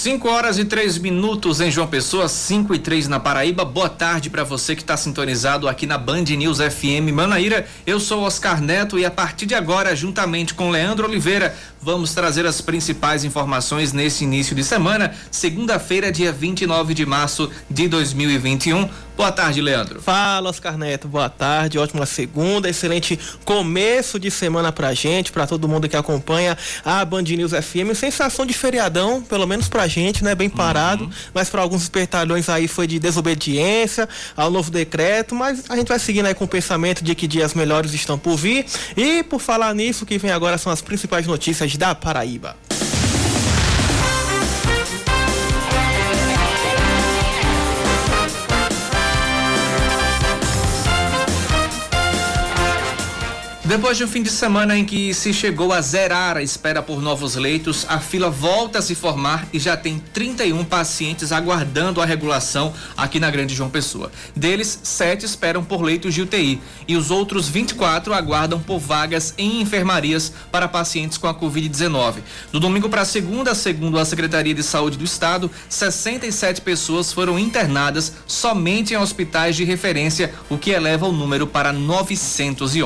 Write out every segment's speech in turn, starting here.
5 horas e 3 minutos em João Pessoa, 5 e 3 na Paraíba. Boa tarde para você que está sintonizado aqui na Band News FM Manaíra. Eu sou Oscar Neto e a partir de agora, juntamente com Leandro Oliveira, vamos trazer as principais informações nesse início de semana, segunda-feira, dia 29 de março de 2021. Boa tarde, Leandro. Fala, Oscar Neto. Boa tarde. Ótima segunda. Excelente começo de semana pra gente, pra todo mundo que acompanha a Band News FM. Sensação de feriadão, pelo menos pra gente, né? Bem parado. Uhum. Mas para alguns espertalhões aí foi de desobediência ao novo decreto. Mas a gente vai seguindo aí com o pensamento de que dias melhores estão por vir. E por falar nisso, o que vem agora são as principais notícias da Paraíba. Depois de um fim de semana em que se chegou a zerar a espera por novos leitos, a fila volta a se formar e já tem 31 pacientes aguardando a regulação aqui na Grande João Pessoa. Deles, sete esperam por leitos de UTI e os outros 24 aguardam por vagas em enfermarias para pacientes com a Covid-19. Do domingo para segunda, segundo a Secretaria de Saúde do Estado, 67 pessoas foram internadas somente em hospitais de referência, o que eleva o número para 911.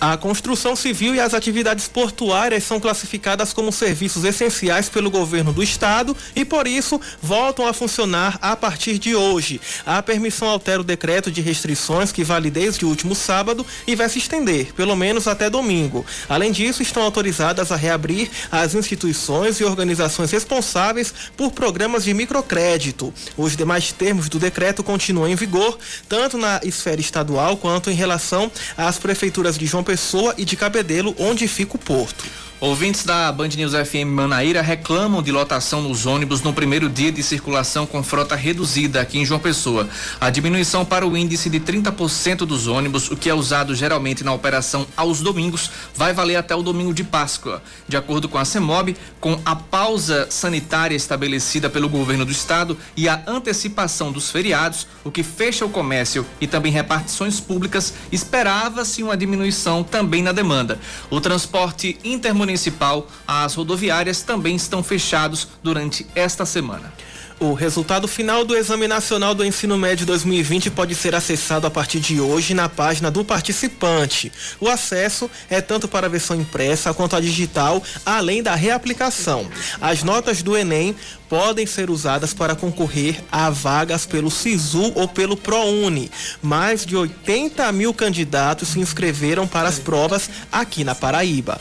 A construção civil e as atividades portuárias são classificadas como serviços essenciais pelo governo do estado e, por isso, voltam a funcionar a partir de hoje. A permissão altera o decreto de restrições que vale desde o último sábado e vai se estender, pelo menos até domingo. Além disso, estão autorizadas a reabrir as instituições e organizações responsáveis por programas de microcrédito. Os demais termos do decreto continuam em vigor, tanto na esfera estadual quanto em relação às prefeituras de João Pessoa E de Cabedelo, onde fica o porto. Ouvintes da Band News FM Manaíra reclamam de lotação nos ônibus no primeiro dia de circulação com frota reduzida aqui em João Pessoa. A diminuição para o índice de 30% dos ônibus, o que é usado geralmente na operação aos domingos, vai valer até o domingo de Páscoa. De acordo com a CEMOB, com a pausa sanitária estabelecida pelo governo do estado e a antecipação dos feriados, o que fecha o comércio e também repartições públicas, esperava-se uma diminuição também na demanda. O transporte intermunicipal municipal, as rodoviárias também estão fechados durante esta semana. O resultado final do Exame Nacional do Ensino Médio 2020 pode ser acessado a partir de hoje na página do participante. O acesso é tanto para a versão impressa quanto a digital, além da reaplicação. As notas do Enem podem ser usadas para concorrer a vagas pelo SISU ou pelo ProUni. Mais de 80 mil candidatos se inscreveram para as provas aqui na Paraíba.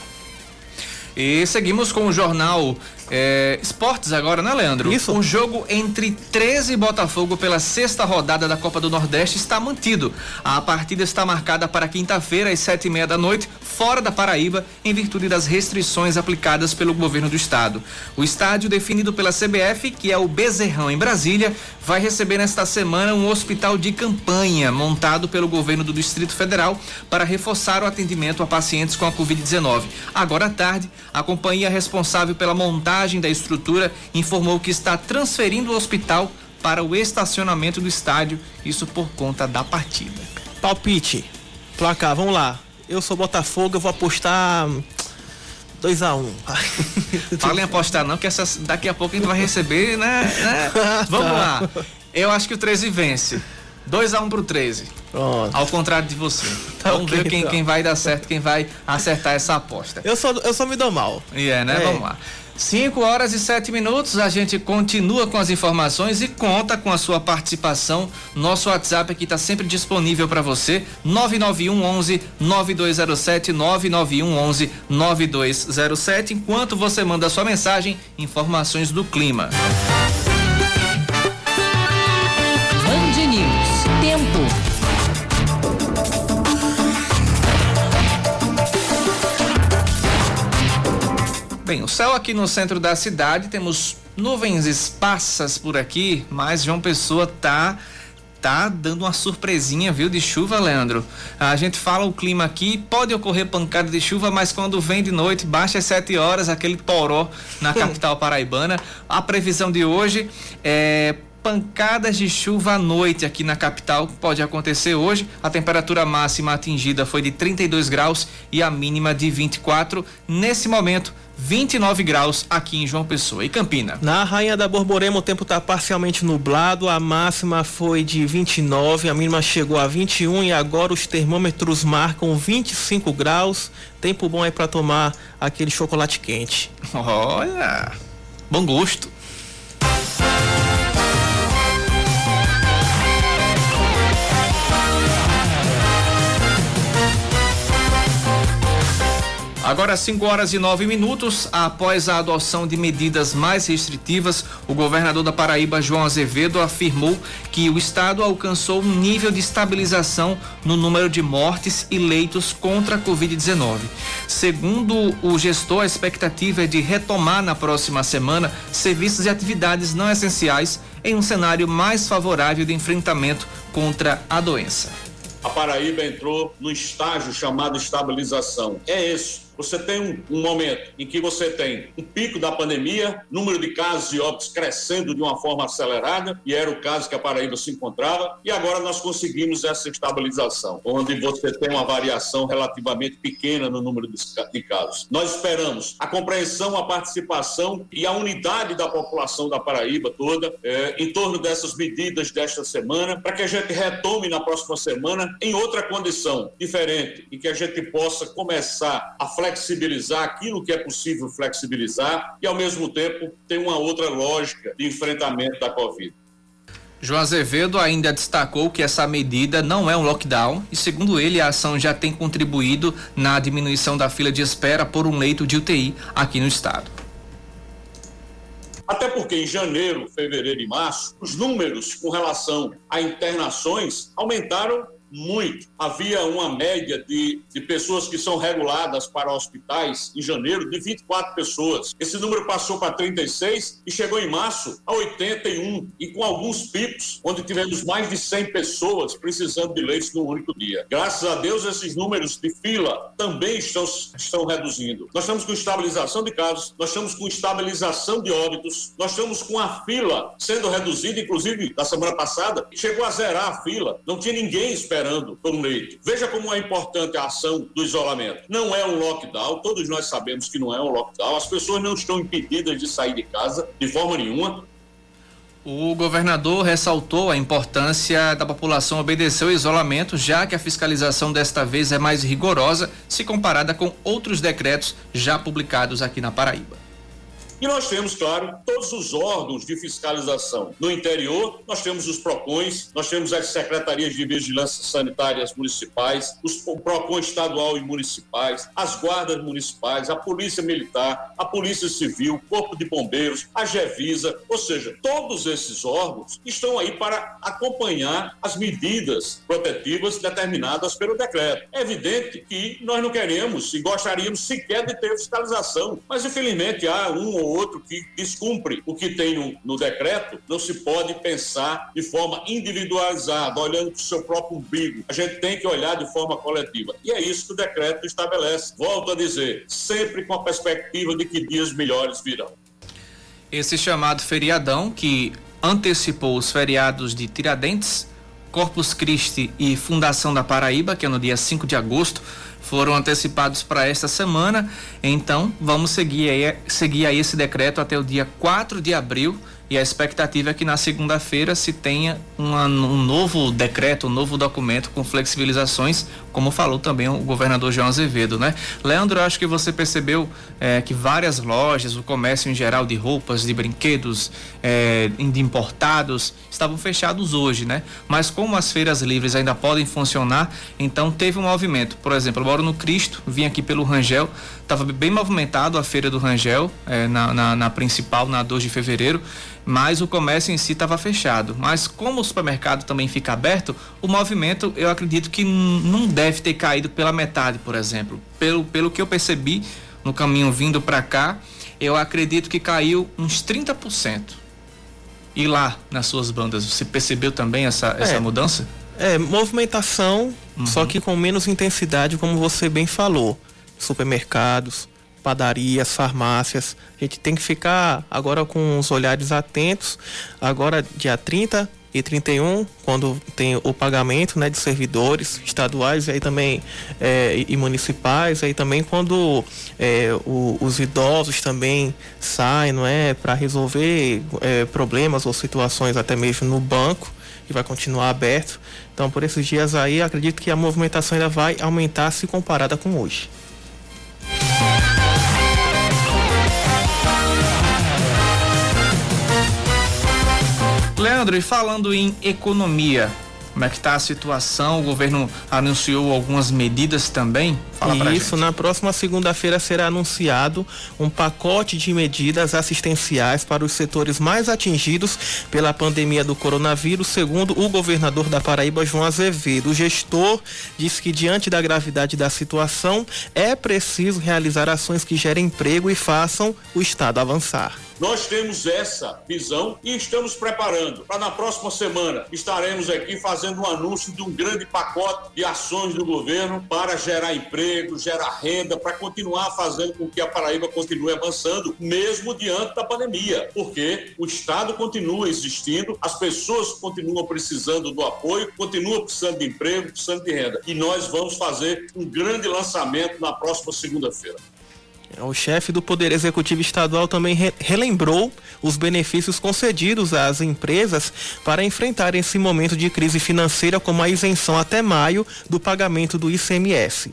E seguimos com o jornal é, esportes agora, né, Leandro? Isso. O jogo entre 13 e Botafogo pela sexta rodada da Copa do Nordeste está mantido. A partida está marcada para quinta-feira, às sete e meia da noite, fora da Paraíba, em virtude das restrições aplicadas pelo governo do estado. O estádio, definido pela CBF, que é o Bezerrão, em Brasília, vai receber nesta semana um hospital de campanha montado pelo governo do Distrito Federal para reforçar o atendimento a pacientes com a Covid-19. Agora à tarde, a companhia responsável pela montagem montagem da estrutura informou que está transferindo o hospital para o estacionamento do estádio, isso por conta da partida. Palpite, placar, vamos lá. Eu sou Botafogo, eu vou apostar 2 a 1 um. Fala em apostar não, que daqui a pouco a gente vai receber, né? né? Vamos lá. Eu acho que o 13 vence. 2 a 1 um pro 13. Pronto. Ao contrário de você. Tá Vamos okay, ver quem, então. quem vai dar certo, quem vai acertar essa aposta. Eu só, eu só me dou mal. E yeah, é, né? É. Vamos lá. 5 horas e 7 minutos, a gente continua com as informações e conta com a sua participação. Nosso WhatsApp aqui está sempre disponível para você, 991 11 9207 991 11 9207. Enquanto você manda a sua mensagem, informações do clima. Bem, o céu aqui no centro da cidade, temos nuvens esparsas por aqui, mas João Pessoa tá tá dando uma surpresinha, viu, de chuva, Leandro. A gente fala o clima aqui, pode ocorrer pancada de chuva, mas quando vem de noite, baixa às 7 horas, aquele toró na capital paraibana. A previsão de hoje é pancadas de chuva à noite aqui na capital pode acontecer hoje. A temperatura máxima atingida foi de 32 graus e a mínima de 24. Nesse momento, 29 graus aqui em João Pessoa e Campina. Na Rainha da Borborema o tempo está parcialmente nublado, a máxima foi de 29, a mínima chegou a 21 e agora os termômetros marcam 25 graus. Tempo bom aí para tomar aquele chocolate quente. Olha, bom gosto. Agora, 5 horas e 9 minutos, após a adoção de medidas mais restritivas, o governador da Paraíba, João Azevedo, afirmou que o estado alcançou um nível de estabilização no número de mortes e leitos contra a Covid-19. Segundo o gestor, a expectativa é de retomar na próxima semana serviços e atividades não essenciais em um cenário mais favorável de enfrentamento contra a doença. A Paraíba entrou no estágio chamado estabilização. É isso você tem um, um, momento em que você tem um pico da pandemia, número de casos e óbitos crescendo de uma forma acelerada, e era o caso que a Paraíba se encontrava, e agora nós conseguimos essa estabilização, onde você tem uma variação relativamente pequena no número de, de casos. Nós esperamos a compreensão, a participação e a unidade da população da Paraíba toda é, em torno dessas medidas desta semana, para que a gente retome na próxima semana em outra condição diferente e que a gente possa começar a flexibilizar flexibilizar aquilo que é possível flexibilizar e, ao mesmo tempo, ter uma outra lógica de enfrentamento da Covid. João Azevedo ainda destacou que essa medida não é um lockdown e, segundo ele, a ação já tem contribuído na diminuição da fila de espera por um leito de UTI aqui no estado. Até porque em janeiro, fevereiro e março, os números com relação a internações aumentaram muito. Havia uma média de, de pessoas que são reguladas para hospitais em janeiro de 24 pessoas. Esse número passou para 36 e chegou em março a 81, e com alguns picos, onde tivemos mais de 100 pessoas precisando de leitos num único dia. Graças a Deus, esses números de fila também estão, estão reduzindo. Nós estamos com estabilização de casos, nós estamos com estabilização de óbitos, nós estamos com a fila sendo reduzida, inclusive na semana passada, chegou a zerar a fila. Não tinha ninguém esperando esperando por um leito. Veja como é importante a ação do isolamento. Não é um lockdown, todos nós sabemos que não é um lockdown, as pessoas não estão impedidas de sair de casa de forma nenhuma. O governador ressaltou a importância da população obedecer o isolamento, já que a fiscalização desta vez é mais rigorosa se comparada com outros decretos já publicados aqui na Paraíba. E nós temos, claro, todos os órgãos de fiscalização. No interior, nós temos os PROCONs, nós temos as secretarias de vigilância sanitárias municipais, os, o PROCON estadual e municipais, as guardas municipais, a Polícia Militar, a Polícia Civil, Corpo de Bombeiros, a GEVISA, ou seja, todos esses órgãos estão aí para acompanhar as medidas protetivas determinadas pelo decreto. É evidente que nós não queremos e gostaríamos sequer de ter fiscalização, mas infelizmente há um ou outro que descumpre o que tem no, no decreto, não se pode pensar de forma individualizada, olhando para o seu próprio umbigo. A gente tem que olhar de forma coletiva. E é isso que o decreto estabelece. Volto a dizer, sempre com a perspectiva de que dias melhores virão. Esse chamado feriadão que antecipou os feriados de Tiradentes, Corpus Christi e Fundação da Paraíba, que é no dia 5 de agosto, foram antecipados para esta semana. Então, vamos seguir aí, seguir aí esse decreto até o dia 4 de abril e a expectativa é que na segunda-feira se tenha uma, um novo decreto, um novo documento com flexibilizações, como falou também o governador João Azevedo, né? Leandro, acho que você percebeu é, que várias lojas, o comércio em geral de roupas, de brinquedos, é, de importados, estavam fechados hoje, né? Mas como as feiras livres ainda podem funcionar, então teve um movimento. Por exemplo, eu moro no Cristo, vim aqui pelo Rangel, estava bem movimentado a feira do Rangel, é, na, na, na principal, na 2 de fevereiro mas o comércio em si estava fechado. Mas como o supermercado também fica aberto, o movimento eu acredito que não deve ter caído pela metade, por exemplo. Pelo, pelo que eu percebi no caminho vindo para cá, eu acredito que caiu uns 30%. E lá nas suas bandas, você percebeu também essa, é, essa mudança? É, movimentação, uhum. só que com menos intensidade, como você bem falou. Supermercados, padarias, farmácias. A gente tem que ficar agora com os olhares atentos. Agora, dia 30, e 31, quando tem o pagamento né, de servidores estaduais e aí também é, e municipais, aí também quando é, o, os idosos também saem, é, para resolver é, problemas ou situações até mesmo no banco, que vai continuar aberto. Então, por esses dias aí, acredito que a movimentação ainda vai aumentar se comparada com hoje. Leandro, e falando em economia, como é que está a situação? O governo anunciou algumas medidas também. Fala Isso, na próxima segunda-feira será anunciado um pacote de medidas assistenciais para os setores mais atingidos pela pandemia do coronavírus, segundo o governador da Paraíba, João Azevedo. O gestor disse que diante da gravidade da situação é preciso realizar ações que gerem emprego e façam o estado avançar. Nós temos essa visão e estamos preparando para na próxima semana estaremos aqui fazendo um anúncio de um grande pacote de ações do governo para gerar emprego, gerar renda, para continuar fazendo com que a Paraíba continue avançando, mesmo diante da pandemia, porque o Estado continua existindo, as pessoas continuam precisando do apoio, continuam precisando de emprego, precisando de renda. E nós vamos fazer um grande lançamento na próxima segunda-feira. O chefe do Poder Executivo Estadual também re relembrou os benefícios concedidos às empresas para enfrentar esse momento de crise financeira, como a isenção até maio do pagamento do ICMS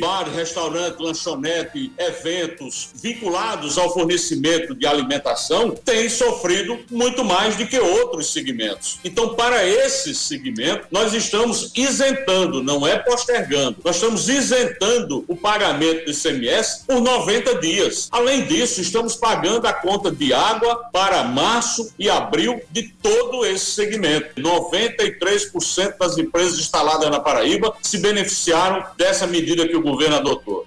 bar, restaurante, lanchonete, eventos vinculados ao fornecimento de alimentação têm sofrido muito mais do que outros segmentos. Então, para esses segmentos, nós estamos isentando, não é postergando, nós estamos isentando o pagamento do ICMS por 90 dias. Além disso, estamos pagando a conta de água para março e abril de todo esse segmento. 93% das empresas instaladas na Paraíba se beneficiaram dessa medida que o governo adotou.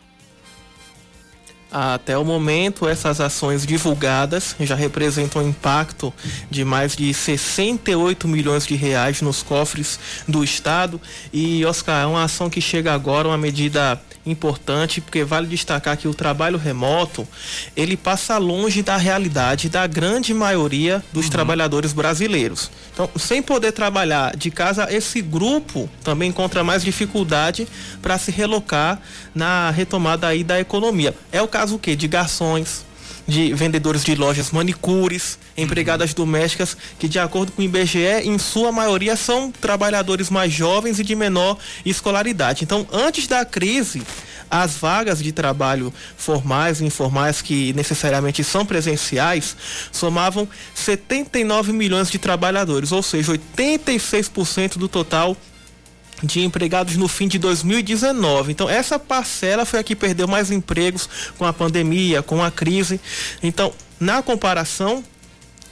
Até o momento, essas ações divulgadas já representam um impacto de mais de 68 milhões de reais nos cofres do Estado. E, Oscar, é uma ação que chega agora, uma medida importante, porque vale destacar que o trabalho remoto, ele passa longe da realidade da grande maioria dos uhum. trabalhadores brasileiros. Então, sem poder trabalhar de casa, esse grupo também encontra mais dificuldade para se relocar na retomada aí da economia. É o caso o quê? De garçons, de vendedores de lojas manicures, empregadas uhum. domésticas, que de acordo com o IBGE, em sua maioria são trabalhadores mais jovens e de menor escolaridade. Então, antes da crise, as vagas de trabalho formais e informais que necessariamente são presenciais somavam 79 milhões de trabalhadores, ou seja, 86% do total de empregados no fim de 2019. Então, essa parcela foi a que perdeu mais empregos com a pandemia, com a crise. Então, na comparação,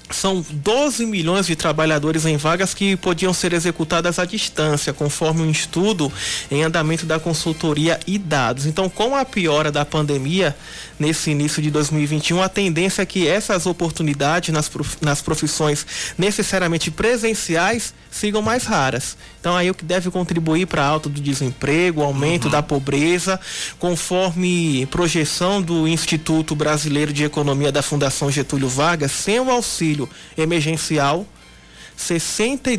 são 12 milhões de trabalhadores em vagas que podiam ser executadas à distância, conforme um estudo em andamento da consultoria e dados. Então, com a piora da pandemia nesse início de 2021, a tendência é que essas oportunidades nas profissões necessariamente presenciais sigam mais raras. Então aí o que deve contribuir para a alta do desemprego, aumento uhum. da pobreza, conforme projeção do Instituto Brasileiro de Economia da Fundação Getúlio Vargas, sem o auxílio emergencial 60,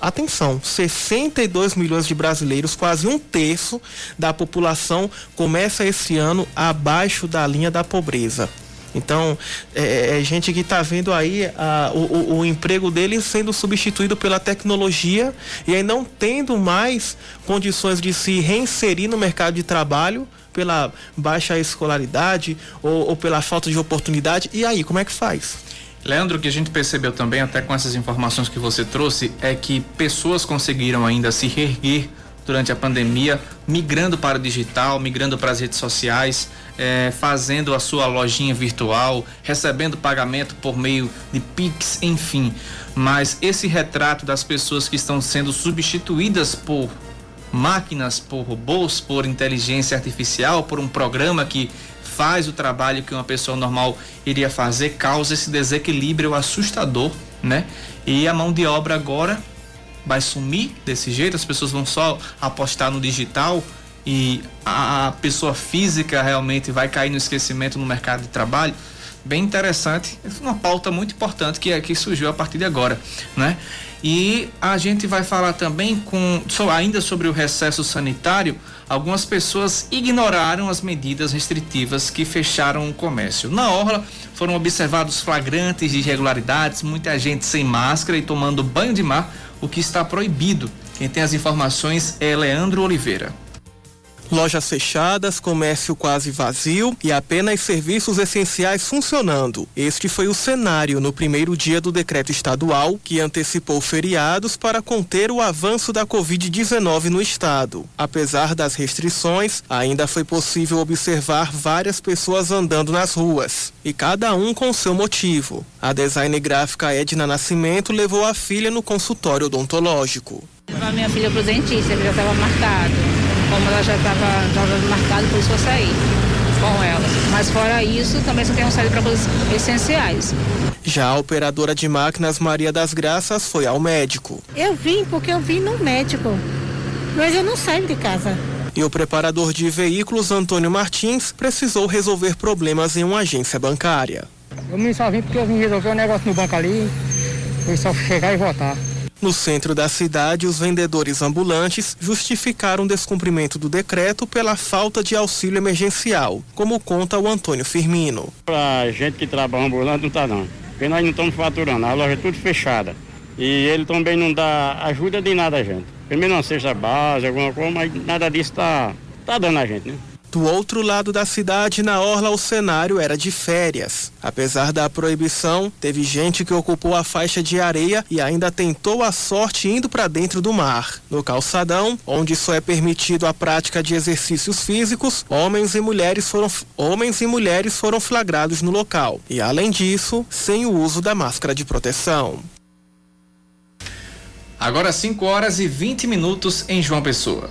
atenção, 62 milhões de brasileiros, quase um terço da população começa esse ano abaixo da linha da pobreza. Então, é, é gente que está vendo aí a, o, o, emprego dele sendo substituído pela tecnologia e aí não tendo mais condições de se reinserir no mercado de trabalho pela baixa escolaridade ou, ou pela falta de oportunidade. E aí, como é que faz? Leandro, o que a gente percebeu também, até com essas informações que você trouxe, é que pessoas conseguiram ainda se reerguer durante a pandemia, migrando para o digital, migrando para as redes sociais, é, fazendo a sua lojinha virtual, recebendo pagamento por meio de Pix, enfim. Mas esse retrato das pessoas que estão sendo substituídas por máquinas, por robôs, por inteligência artificial, por um programa que faz o trabalho que uma pessoa normal iria fazer, causa esse desequilíbrio assustador, né? E a mão de obra agora vai sumir desse jeito, as pessoas vão só apostar no digital e a pessoa física realmente vai cair no esquecimento no mercado de trabalho. bem interessante, uma pauta muito importante que, que surgiu a partir de agora, né? E a gente vai falar também com ainda sobre o recesso sanitário. Algumas pessoas ignoraram as medidas restritivas que fecharam o comércio. Na orla foram observados flagrantes de irregularidades, muita gente sem máscara e tomando banho de mar, o que está proibido. Quem tem as informações é Leandro Oliveira. Lojas fechadas, comércio quase vazio e apenas serviços essenciais funcionando. Este foi o cenário no primeiro dia do decreto estadual, que antecipou feriados para conter o avanço da Covid-19 no estado. Apesar das restrições, ainda foi possível observar várias pessoas andando nas ruas, e cada um com seu motivo. A design gráfica Edna Nascimento levou a filha no consultório odontológico. A minha filha para o dentista, que já estava marcado como ela já estava marcada, por isso eu saí com ela. Mas fora isso, também só tenho saído para coisas essenciais. Já a operadora de máquinas Maria das Graças foi ao médico. Eu vim porque eu vim no médico, mas eu não saio de casa. E o preparador de veículos Antônio Martins precisou resolver problemas em uma agência bancária. Eu só vim porque eu vim resolver um negócio no banco ali, foi só chegar e voltar. No centro da cidade, os vendedores ambulantes justificaram o descumprimento do decreto pela falta de auxílio emergencial, como conta o Antônio Firmino. Para gente que trabalha ambulante não está não, porque nós não estamos faturando, a loja é tudo fechada. E ele também não dá ajuda de nada a gente. Primeiro uma cesta base, alguma coisa, mas nada disso está tá dando a gente, né? Do outro lado da cidade, na orla, o cenário era de férias. Apesar da proibição, teve gente que ocupou a faixa de areia e ainda tentou a sorte indo para dentro do mar. No calçadão, onde só é permitido a prática de exercícios físicos, homens e mulheres foram homens e mulheres foram flagrados no local. E além disso, sem o uso da máscara de proteção. Agora 5 horas e 20 minutos em João Pessoa.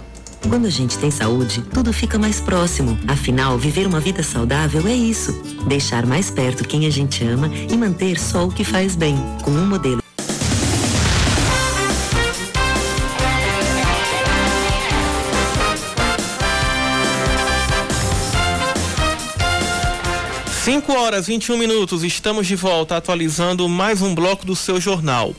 Quando a gente tem saúde, tudo fica mais próximo. Afinal, viver uma vida saudável é isso. Deixar mais perto quem a gente ama e manter só o que faz bem. Com um modelo 5 horas 21 minutos, estamos de volta atualizando mais um bloco do seu jornal.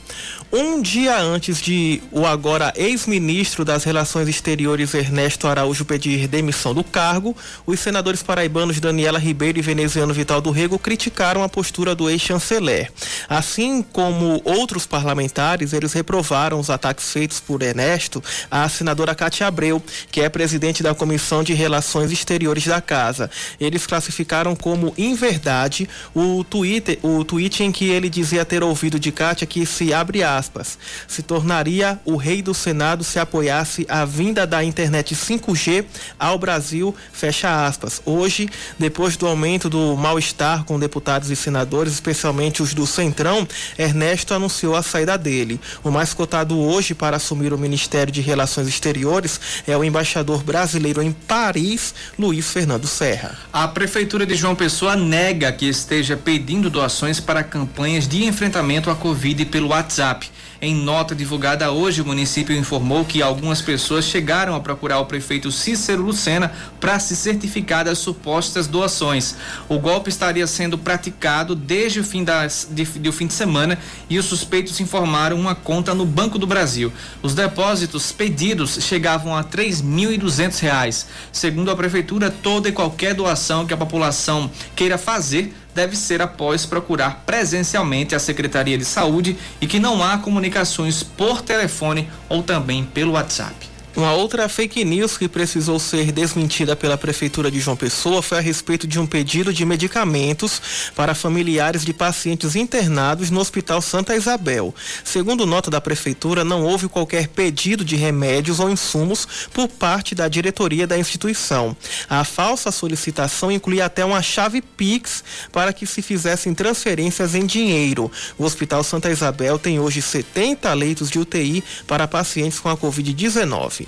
Um dia antes de o agora ex-ministro das Relações Exteriores Ernesto Araújo pedir demissão do cargo, os senadores paraibanos Daniela Ribeiro e veneziano Vital do Rego criticaram a postura do ex-chanceler. Assim como outros parlamentares, eles reprovaram os ataques feitos por Ernesto à senadora Cátia Abreu, que é presidente da Comissão de Relações Exteriores da Casa. Eles classificaram como inverdade o, Twitter, o tweet em que ele dizia ter ouvido de Cátia que se abre aspas, se tornaria o rei do Senado se apoiasse a vinda da internet 5G ao Brasil, fecha aspas. Hoje, depois do aumento do mal-estar com deputados e senadores, especialmente os do Centrão, Ernesto anunciou a saída dele. O mais cotado hoje para assumir o Ministério de Relações Exteriores é o embaixador brasileiro em Paris, Luiz Fernando Serra. A Prefeitura de João Pessoa nega que esteja pedindo doações para campanhas de enfrentamento à Covid pelo WhatsApp. Em nota divulgada hoje, o município informou que algumas pessoas chegaram a procurar o prefeito Cícero Lucena para se certificar das supostas doações. O golpe estaria sendo praticado desde o fim, das, de, de, fim de semana e os suspeitos informaram uma conta no Banco do Brasil. Os depósitos pedidos chegavam a R$ 3.200. Segundo a prefeitura, toda e qualquer doação que a população queira fazer deve ser após procurar presencialmente a Secretaria de Saúde e que não há comunicações por telefone ou também pelo WhatsApp. Uma outra fake news que precisou ser desmentida pela Prefeitura de João Pessoa foi a respeito de um pedido de medicamentos para familiares de pacientes internados no Hospital Santa Isabel. Segundo nota da Prefeitura, não houve qualquer pedido de remédios ou insumos por parte da diretoria da instituição. A falsa solicitação incluía até uma chave Pix para que se fizessem transferências em dinheiro. O Hospital Santa Isabel tem hoje 70 leitos de UTI para pacientes com a Covid-19.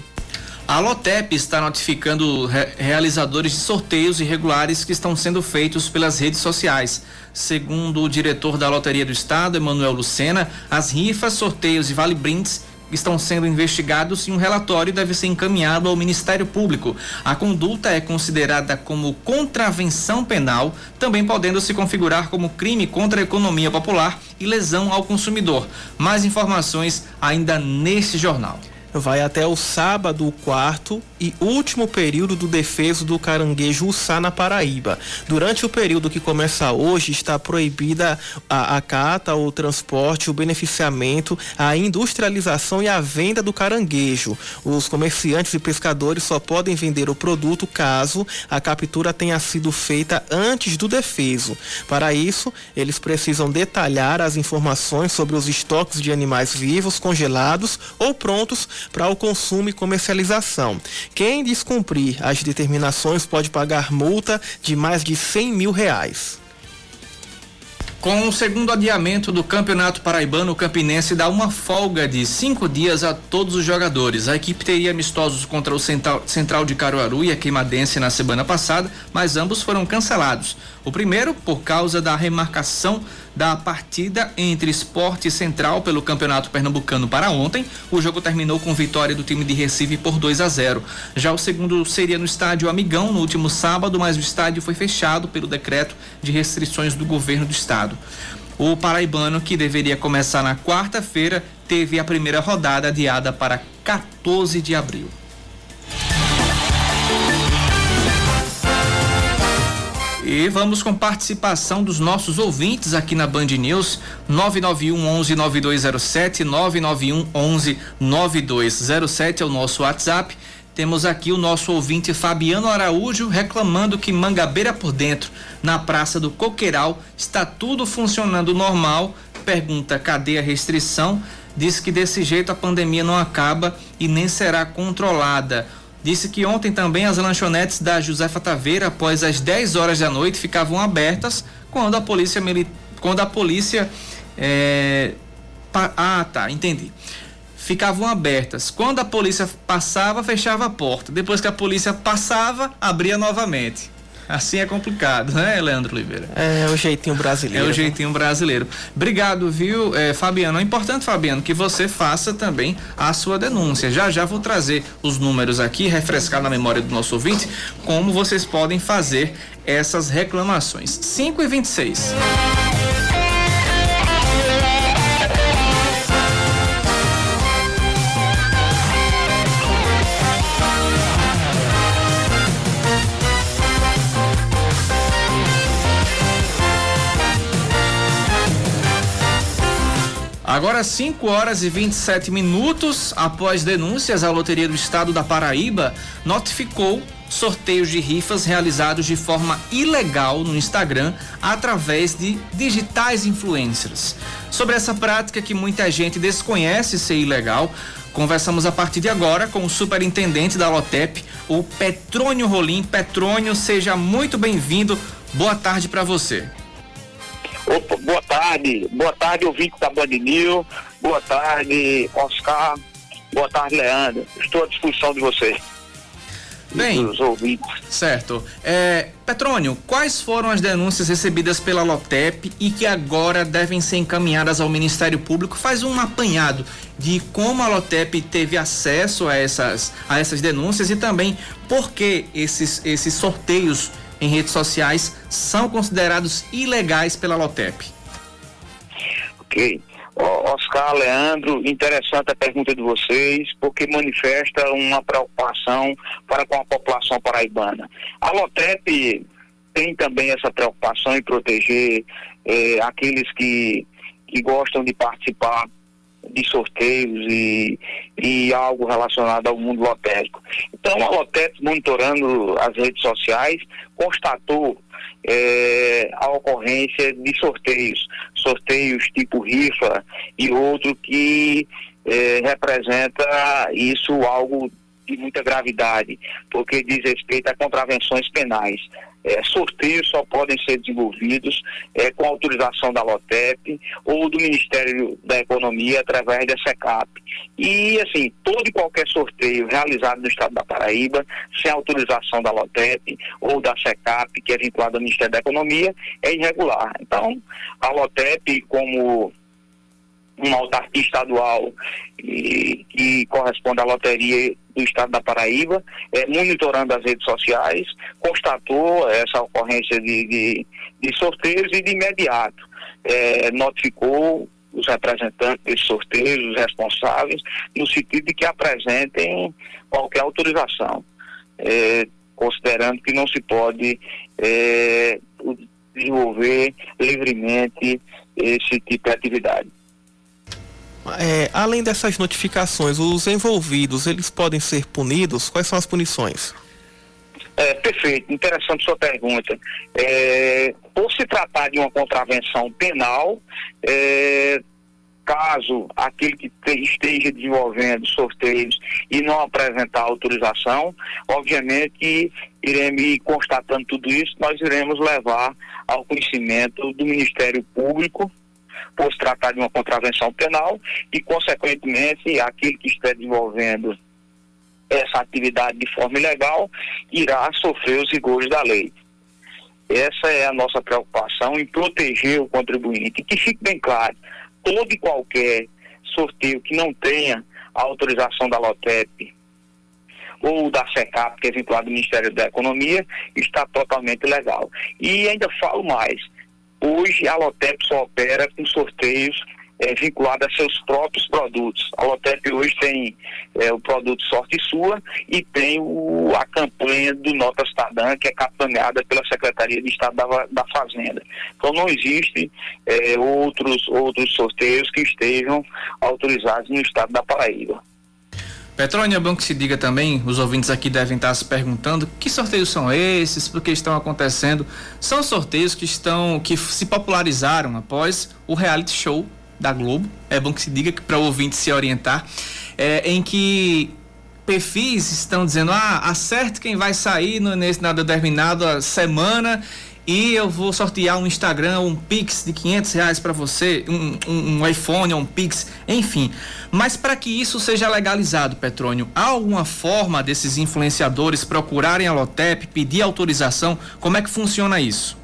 A Lotep está notificando re realizadores de sorteios irregulares que estão sendo feitos pelas redes sociais. Segundo o diretor da Loteria do Estado, Emanuel Lucena, as rifas, sorteios e vale-brindes estão sendo investigados e um relatório deve ser encaminhado ao Ministério Público. A conduta é considerada como contravenção penal, também podendo se configurar como crime contra a economia popular e lesão ao consumidor. Mais informações ainda neste jornal vai até o sábado, o quarto e último período do defeso do caranguejo Uçá na Paraíba. Durante o período que começa hoje, está proibida a, a cata, o transporte, o beneficiamento, a industrialização e a venda do caranguejo. Os comerciantes e pescadores só podem vender o produto caso a captura tenha sido feita antes do defeso. Para isso, eles precisam detalhar as informações sobre os estoques de animais vivos, congelados ou prontos para o consumo e comercialização. Quem descumprir as determinações pode pagar multa de mais de 100 mil reais. Com o segundo adiamento do Campeonato Paraibano, o Campinense dá uma folga de cinco dias a todos os jogadores. A equipe teria amistosos contra o Central, de Caruaru e a Queimadense na semana passada, mas ambos foram cancelados. O primeiro, por causa da remarcação da partida entre Esporte Central pelo Campeonato Pernambucano para ontem. O jogo terminou com vitória do time de Recife por 2 a 0. Já o segundo seria no estádio Amigão no último sábado, mas o estádio foi fechado pelo decreto de restrições do governo do estado. O paraibano, que deveria começar na quarta-feira, teve a primeira rodada adiada para 14 de abril. E vamos com participação dos nossos ouvintes aqui na Band News 991 11 9207 991 11 9207 é o nosso WhatsApp. Temos aqui o nosso ouvinte Fabiano Araújo reclamando que Mangabeira por dentro, na Praça do Coqueiral, está tudo funcionando normal. Pergunta: cadê a restrição? Diz que desse jeito a pandemia não acaba e nem será controlada. Disse que ontem também as lanchonetes da Josefa Taveira, após as 10 horas da noite, ficavam abertas quando a polícia quando a polícia é... ah, tá, entendi. Ficavam abertas. Quando a polícia passava, fechava a porta. Depois que a polícia passava, abria novamente. Assim é complicado, né, Leandro Oliveira? É o jeitinho brasileiro. É o jeitinho brasileiro. Obrigado, viu, é, Fabiano? É importante, Fabiano, que você faça também a sua denúncia. Já já vou trazer os números aqui, refrescar na memória do nosso ouvinte, como vocês podem fazer essas reclamações. 5 e 26 Agora 5 horas e 27 minutos após denúncias, a Loteria do Estado da Paraíba notificou sorteios de rifas realizados de forma ilegal no Instagram através de digitais influencers. Sobre essa prática que muita gente desconhece ser ilegal, conversamos a partir de agora com o superintendente da Lotep, o Petrônio Rolim. Petrônio, seja muito bem-vindo. Boa tarde para você. Opa, boa tarde, boa tarde, ouvinte da Band News, boa tarde, Oscar, boa tarde, Leandro. Estou à disposição de vocês. Bem, ouvintes. certo. É, Petrônio, quais foram as denúncias recebidas pela Lotep e que agora devem ser encaminhadas ao Ministério Público? Faz um apanhado de como a Lotep teve acesso a essas, a essas denúncias e também por que esses, esses sorteios em redes sociais são considerados ilegais pela LOTEP? Ok. Oscar, Leandro, interessante a pergunta de vocês, porque manifesta uma preocupação para com a população paraibana. A LOTEP tem também essa preocupação em proteger eh, aqueles que, que gostam de participar de sorteios e, e algo relacionado ao mundo lotérico. Então, a Lotep, monitorando as redes sociais, constatou é, a ocorrência de sorteios, sorteios tipo rifa e outro que é, representa isso algo de muita gravidade, porque diz respeito a contravenções penais. É, sorteios só podem ser desenvolvidos é, com autorização da LOTEP ou do Ministério da Economia através da SECAP. E, assim, todo e qualquer sorteio realizado no estado da Paraíba, sem autorização da LOTEP ou da SECAP, que é vinculado ao Ministério da Economia, é irregular. Então, a LOTEP, como uma autarquia estadual e, que corresponde à loteria do estado da Paraíba, é, monitorando as redes sociais, constatou essa ocorrência de, de, de sorteios e de imediato é, notificou os representantes desses sorteios, os responsáveis, no sentido de que apresentem qualquer autorização, é, considerando que não se pode é, desenvolver livremente esse tipo de atividade. É, além dessas notificações, os envolvidos, eles podem ser punidos? Quais são as punições? É, perfeito, interessante sua pergunta. É, por se tratar de uma contravenção penal, é, caso aquele que esteja desenvolvendo sorteios e não apresentar autorização, obviamente iremos, constatando tudo isso, nós iremos levar ao conhecimento do Ministério Público por se tratar de uma contravenção penal e, consequentemente, aquele que está desenvolvendo essa atividade de forma ilegal irá sofrer os rigores da lei. Essa é a nossa preocupação em proteger o contribuinte. Que fique bem claro, todo e qualquer sorteio que não tenha a autorização da LOTEP ou da SECAP, que é vinculado ao Ministério da Economia, está totalmente legal. E ainda falo mais, hoje a LOTEP só opera com sorteios é, vinculado a seus próprios produtos. A Lotep hoje tem é, o produto Sorte Sua e tem o, a campanha do Nota Cidadã, que é capitaneada pela Secretaria de Estado da, da Fazenda. Então não existe é, outros, outros sorteios que estejam autorizados no estado da Paraíba. Petrônia, é bom que se diga também, os ouvintes aqui devem estar se perguntando que sorteios são esses, por que estão acontecendo. São sorteios que estão, que se popularizaram após o reality show da Globo, é bom que se diga para o ouvinte se orientar, é, em que perfis estão dizendo, ah, acerte quem vai sair no, nesse, na determinada semana e eu vou sortear um Instagram, um Pix de 500 reais para você, um, um, um, iPhone, um Pix, enfim. Mas para que isso seja legalizado, Petrônio, há alguma forma desses influenciadores procurarem a Lotep, pedir autorização? Como é que funciona isso?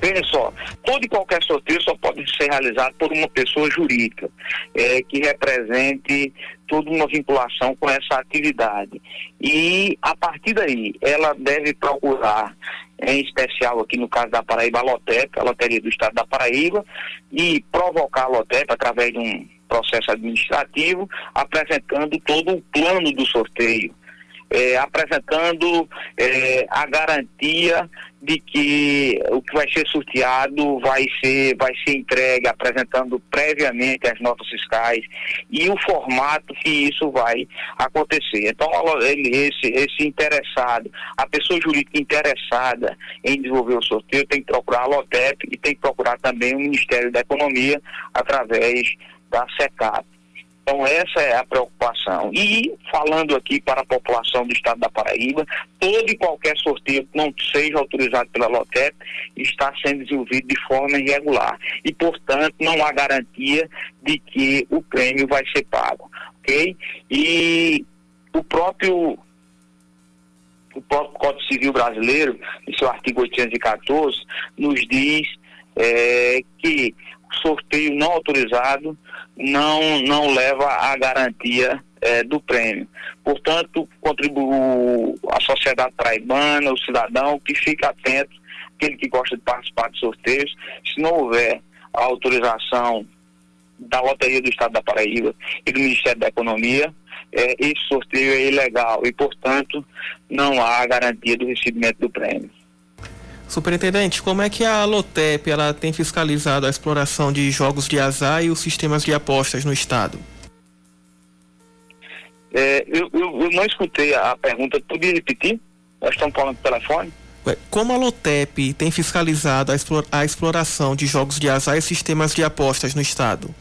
Veja só, todo e qualquer sorteio só pode ser realizado por uma pessoa jurídica é, que represente toda uma vinculação com essa atividade. E a partir daí, ela deve procurar, em especial aqui no caso da Paraíba, a Lotep, a Loteria do Estado da Paraíba, e provocar a Lotep através de um processo administrativo, apresentando todo o plano do sorteio é, apresentando é, a garantia de que o que vai ser sorteado vai ser, vai ser entregue, apresentando previamente as notas fiscais e o formato que isso vai acontecer. Então, ele, esse, esse interessado, a pessoa jurídica interessada em desenvolver o sorteio tem que procurar a LOTEP e tem que procurar também o Ministério da Economia através da SECAP. Então, essa é a preocupação. E, falando aqui para a população do estado da Paraíba, todo e qualquer sorteio que não seja autorizado pela LOTEP está sendo desenvolvido de forma irregular. E, portanto, não há garantia de que o prêmio vai ser pago. Ok? E o próprio o próprio Código Civil Brasileiro, em seu artigo 814, nos diz é, que sorteio não autorizado não, não leva à garantia é, do prêmio. Portanto, contribuo a sociedade paraibana, o cidadão que fica atento, aquele que gosta de participar de sorteios, se não houver a autorização da Loteria do Estado da Paraíba e do Ministério da Economia, é, esse sorteio é ilegal e, portanto, não há garantia do recebimento do prêmio. Superintendente, como é que a Lotep ela tem fiscalizado a exploração de jogos de azar e os sistemas de apostas no estado? É, eu, eu, eu, não escutei a pergunta, podia repetir? Nós estamos falando do telefone? Como a Lotep tem fiscalizado a, explora, a exploração de jogos de azar e sistemas de apostas no estado?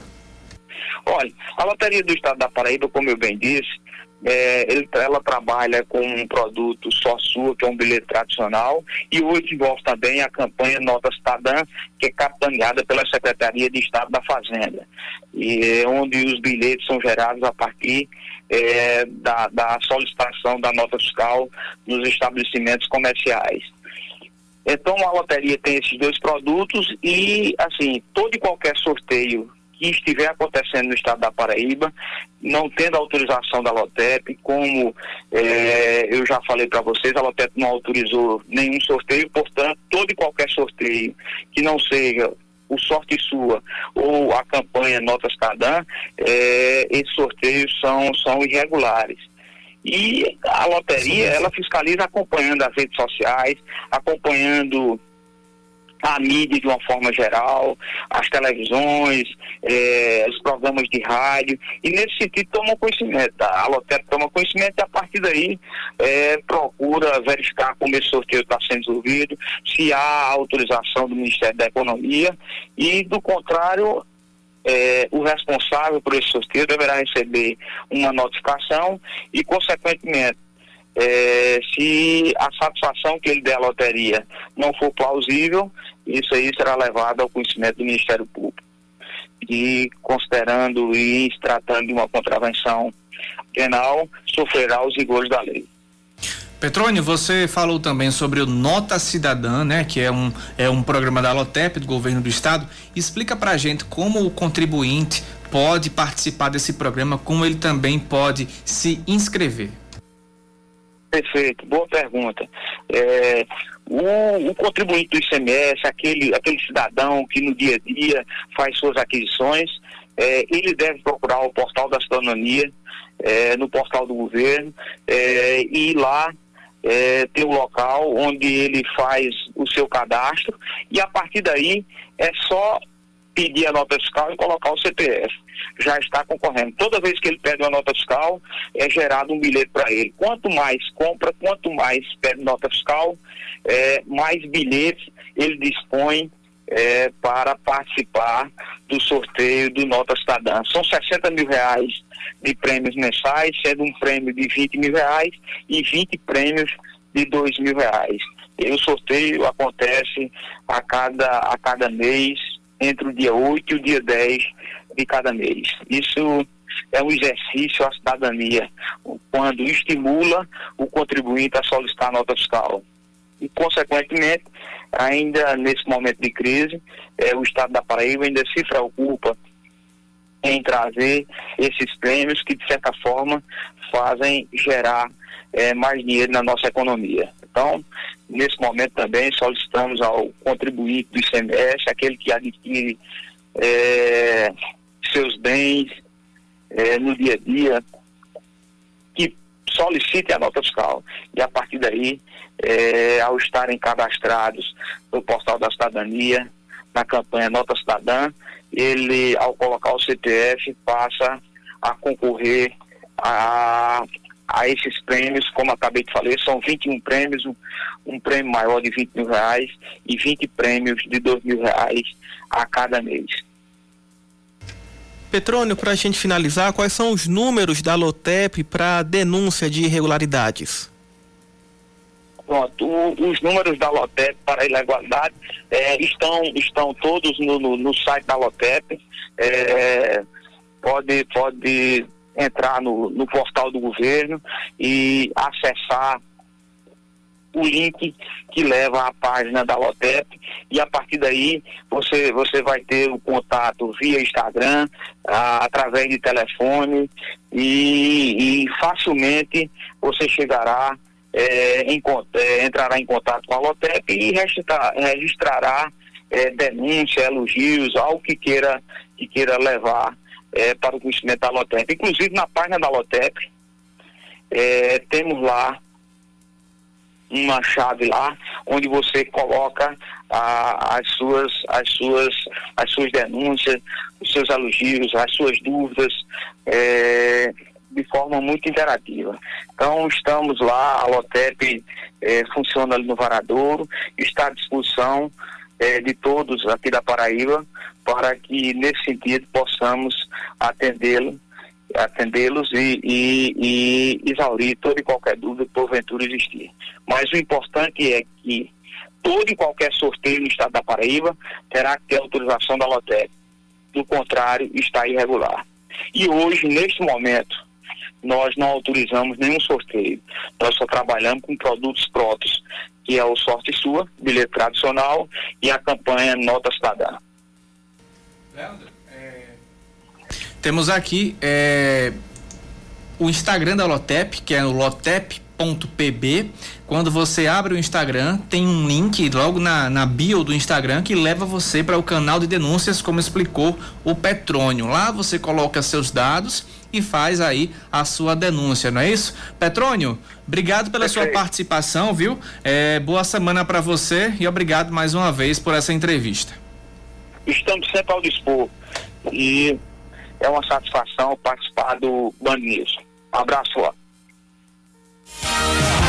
Olha, a Loteria do Estado da Paraíba, como eu bem disse, é, ele, ela trabalha com um produto só sua, que é um bilhete tradicional, e hoje envolve também a campanha Nota Cidadã, que é capitaneada pela Secretaria de Estado da Fazenda, e é onde os bilhetes são gerados a partir é, da, da solicitação da nota fiscal nos estabelecimentos comerciais. Então a loteria tem esses dois produtos e, assim, todo e qualquer sorteio que estiver acontecendo no estado da Paraíba, não tendo autorização da LOTEP, como é, eu já falei para vocês, a LOTEP não autorizou nenhum sorteio, portanto, todo e qualquer sorteio que não seja o Sorte Sua ou a campanha Notas Cadã, é, esses sorteios são, são irregulares. E a loteria, ela fiscaliza acompanhando as redes sociais, acompanhando a mídia de uma forma geral, as televisões, eh, os programas de rádio, e nesse sentido toma conhecimento, a Lotep toma conhecimento e a partir daí eh, procura verificar como esse sorteio está sendo resolvido, se há autorização do Ministério da Economia, e do contrário, eh, o responsável por esse sorteio deverá receber uma notificação e, consequentemente, é, se a satisfação que ele der à loteria não for plausível, isso aí será levado ao conhecimento do Ministério Público. E considerando e tratando de uma contravenção penal, sofrerá os rigores da lei. Petrônio, você falou também sobre o Nota Cidadã, né, que é um, é um programa da Lotep, do governo do estado. Explica pra gente como o contribuinte pode participar desse programa, como ele também pode se inscrever. Perfeito, boa pergunta. É, o, o, contribuinte do ICMS, aquele, aquele cidadão que no dia a dia faz suas aquisições, é, ele deve procurar o portal da cidadania, é, no portal do governo, é, e lá é, ter o local onde ele faz o seu cadastro, e a partir daí é só pedir a nota fiscal e colocar o CPF. Já está concorrendo. Toda vez que ele pede uma nota fiscal, é gerado um bilhete para ele. Quanto mais compra, quanto mais pede nota fiscal, é, mais bilhetes ele dispõe é, para participar do sorteio do Nota Cidadã. São 60 mil reais de prêmios mensais, sendo um prêmio de 20 mil reais e 20 prêmios de 2 mil reais. E o sorteio acontece a cada, a cada mês entre o dia 8 e o dia 10 de cada mês. Isso é um exercício à cidadania, quando estimula o contribuinte a solicitar nota fiscal. E, consequentemente, ainda nesse momento de crise, é, o Estado da Paraíba ainda se preocupa em trazer esses prêmios que, de certa forma, fazem gerar é, mais dinheiro na nossa economia. Então, nesse momento também solicitamos ao contribuinte do ICMS, aquele que adquire é, seus bens é, no dia a dia, que solicite a nota fiscal. E a partir daí, é, ao estarem cadastrados no portal da cidadania, na campanha Nota Cidadã, ele, ao colocar o CPF, passa a concorrer a a esses prêmios, como acabei de falar, são 21 prêmios, um, um, prêmio maior de 20 mil reais e 20 prêmios de 2 mil reais a cada mês. Petrônio, para a gente finalizar, quais são os números da LOTEP para denúncia de irregularidades? Pronto, o, os números da LOTEP para irregularidade é, estão, estão todos no, no, no, site da LOTEP. É, pode, pode entrar no, no portal do governo e acessar o link que leva à página da Lotep. E a partir daí você, você vai ter o contato via Instagram, a, através de telefone. E, e facilmente você chegará, é, em, é, entrará em contato com a Lotep e registrar, registrará é, denúncia, elogios, algo que queira, que queira levar é, para o conhecimento da LOTEP. Inclusive, na página da LOTEP, é, temos lá uma chave lá onde você coloca as suas as suas as suas denúncias os seus elogios as suas dúvidas é, de forma muito interativa então estamos lá a Lotep é, funciona ali no Varadouro está à disposição é, de todos aqui da Paraíba para que nesse sentido possamos atendê-lo atendê-los e, e, e exaurir toda e qualquer dúvida que porventura existir. Mas o importante é que todo e qualquer sorteio no estado da Paraíba terá que ter autorização da LOTEC. Do contrário, está irregular. E hoje, neste momento, nós não autorizamos nenhum sorteio. Nós só trabalhamos com produtos prontos, que é o Sorte Sua, bilhete tradicional, e a campanha Nota Cidadã. Leandro, é, Temos aqui é, o Instagram da Lotep, que é o lotep.pb. Quando você abre o Instagram, tem um link logo na, na bio do Instagram que leva você para o canal de denúncias, como explicou o Petrônio. Lá você coloca seus dados e faz aí a sua denúncia, não é isso? Petrônio, obrigado pela sua participação, viu? É, boa semana para você e obrigado mais uma vez por essa entrevista. Estamos sempre ao dispor e é uma satisfação participar do Band News. Um abraço lá. Música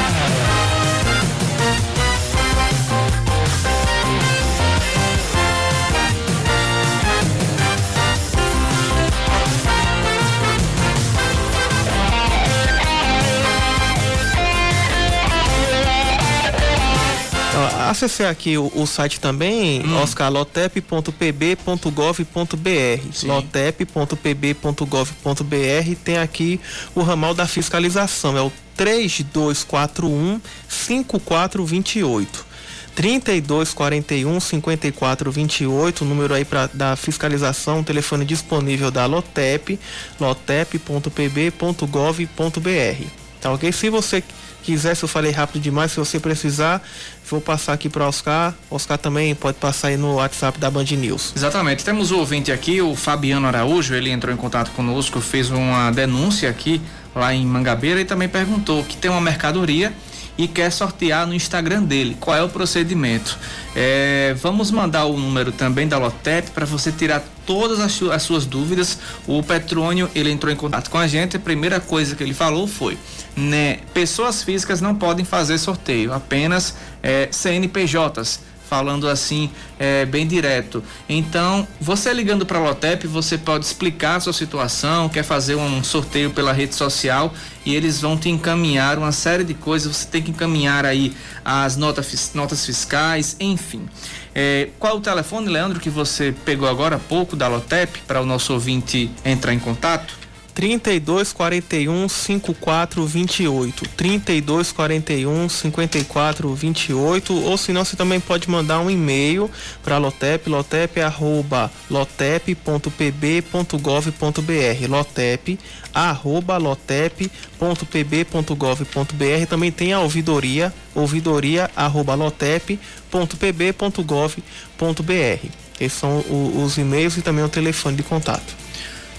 Acessei aqui o, o site também, hum. oscarlotep.pb.gov.br. lotep.pb.gov.br tem aqui o ramal da fiscalização, é o 3241 5428. 3241 5428, número aí pra, da fiscalização, telefone disponível da Lotep, lotep.pb.gov.br. Tá ok? Se você quiser, se eu falei rápido demais, se você precisar, vou passar aqui para Oscar. Oscar também pode passar aí no WhatsApp da Band News. Exatamente. Temos o ouvinte aqui, o Fabiano Araújo, ele entrou em contato conosco, fez uma denúncia aqui lá em Mangabeira e também perguntou que tem uma mercadoria e quer sortear no Instagram dele. Qual é o procedimento? É, vamos mandar o número também da Lotep para você tirar todas as, as, suas dúvidas. O Petrônio ele entrou em contato com a gente. A primeira coisa que ele falou foi: né, pessoas físicas não podem fazer sorteio, apenas é, CNPJs falando assim é, bem direto. Então, você ligando para a Lotep, você pode explicar a sua situação, quer fazer um sorteio pela rede social e eles vão te encaminhar uma série de coisas. Você tem que encaminhar aí as notas, notas fiscais, enfim. É, qual o telefone, Leandro, que você pegou agora há pouco da Lotep para o nosso ouvinte entrar em contato? 3241 5428 3241 5428 ou se não você também pode mandar um e-mail para lotep lotep arroba lotep.pb.gov.br lotep arroba lotep.pb.gov.br também tem a ouvidoria ouvidoria arroba lotep.pb.gov.br esses são os e-mails e também o telefone de contato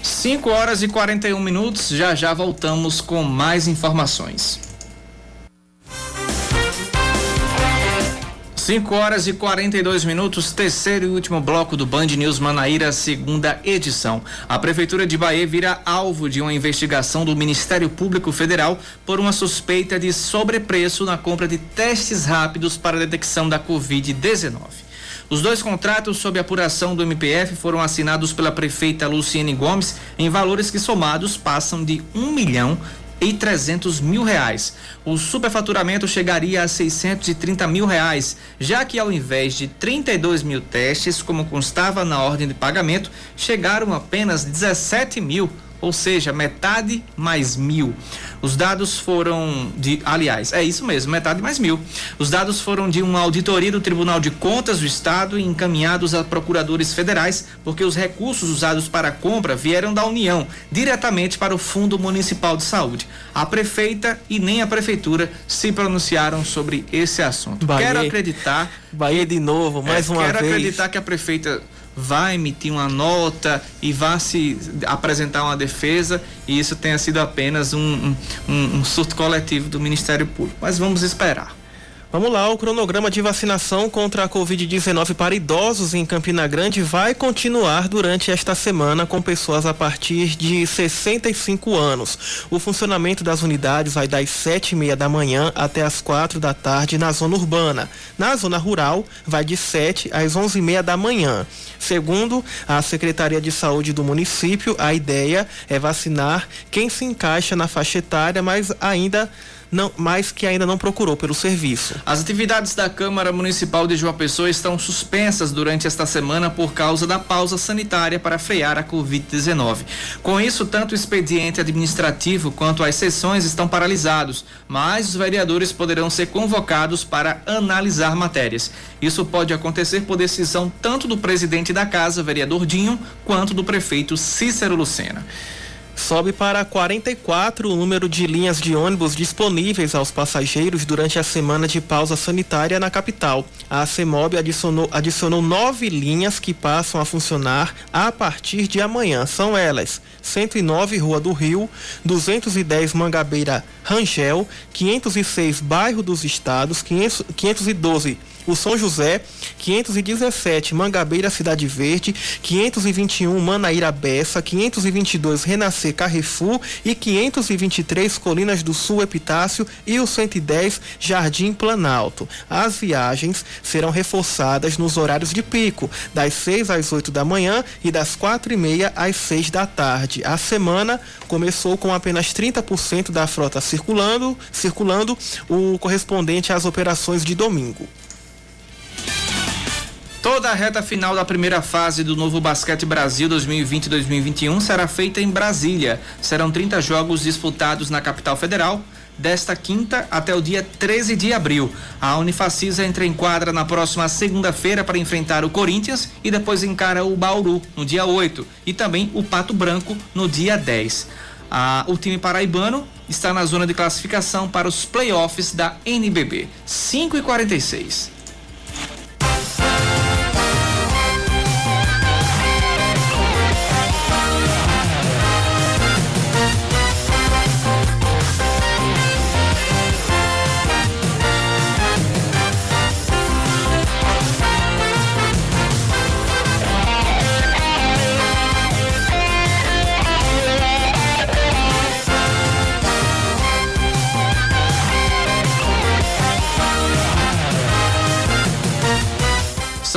5 horas e 41 minutos, já já voltamos com mais informações. 5 horas e 42 minutos, terceiro e último bloco do Band News Manaíra, segunda edição. A Prefeitura de Bahia vira alvo de uma investigação do Ministério Público Federal por uma suspeita de sobrepreço na compra de testes rápidos para detecção da Covid-19. Os dois contratos sob apuração do MPF foram assinados pela prefeita Luciene Gomes em valores que somados passam de um milhão e 300 mil reais. O superfaturamento chegaria a 630 mil reais, já que ao invés de 32 mil testes, como constava na ordem de pagamento, chegaram apenas 17 mil ou seja, metade mais mil. Os dados foram de, aliás, é isso mesmo, metade mais mil. Os dados foram de uma auditoria do Tribunal de Contas do Estado e encaminhados a procuradores federais, porque os recursos usados para a compra vieram da União, diretamente para o Fundo Municipal de Saúde. A prefeita e nem a prefeitura se pronunciaram sobre esse assunto. Bahia, quero acreditar. Bahia de novo, mais é, uma quero vez. Quero acreditar que a prefeita vai emitir uma nota e vai se apresentar uma defesa e isso tenha sido apenas um, um, um surto coletivo do Ministério Público. Mas vamos esperar. Vamos lá, o cronograma de vacinação contra a Covid-19 para idosos em Campina Grande vai continuar durante esta semana com pessoas a partir de 65 anos. O funcionamento das unidades vai das sete e meia da manhã até as quatro da tarde na zona urbana. Na zona rural, vai de 7 às onze e meia da manhã. Segundo a Secretaria de Saúde do município, a ideia é vacinar quem se encaixa na faixa etária, mas ainda não, mas que ainda não procurou pelo serviço. As atividades da Câmara Municipal de João Pessoa estão suspensas durante esta semana por causa da pausa sanitária para frear a Covid-19. Com isso, tanto o expediente administrativo quanto as sessões estão paralisados, mas os vereadores poderão ser convocados para analisar matérias. Isso pode acontecer por decisão tanto do presidente da casa, vereador Dinho, quanto do prefeito Cícero Lucena. Sobe para 44 o número de linhas de ônibus disponíveis aos passageiros durante a semana de pausa sanitária na capital. A CEMOB adicionou, adicionou nove linhas que passam a funcionar a partir de amanhã. São elas: 109 Rua do Rio, 210 Mangabeira Rangel, 506 Bairro dos Estados, 500, 512 o São José, 517 Mangabeira Cidade Verde, 521 Manaíra Bessa, 522 Renascer Carrefour e 523 Colinas do Sul Epitácio e o 110 Jardim Planalto. As viagens serão reforçadas nos horários de pico, das 6 às 8 da manhã e das 4 e meia às 6 da tarde. A semana começou com apenas 30% da frota circulando, circulando, o correspondente às operações de domingo. Toda a reta final da primeira fase do novo Basquete Brasil 2020-2021 será feita em Brasília. Serão 30 jogos disputados na capital federal desta quinta até o dia 13 de abril. A Unifacisa entra em quadra na próxima segunda-feira para enfrentar o Corinthians e depois encara o Bauru no dia 8 e também o Pato Branco no dia 10. Ah, o time paraibano está na zona de classificação para os playoffs da NBB. 5 e 46.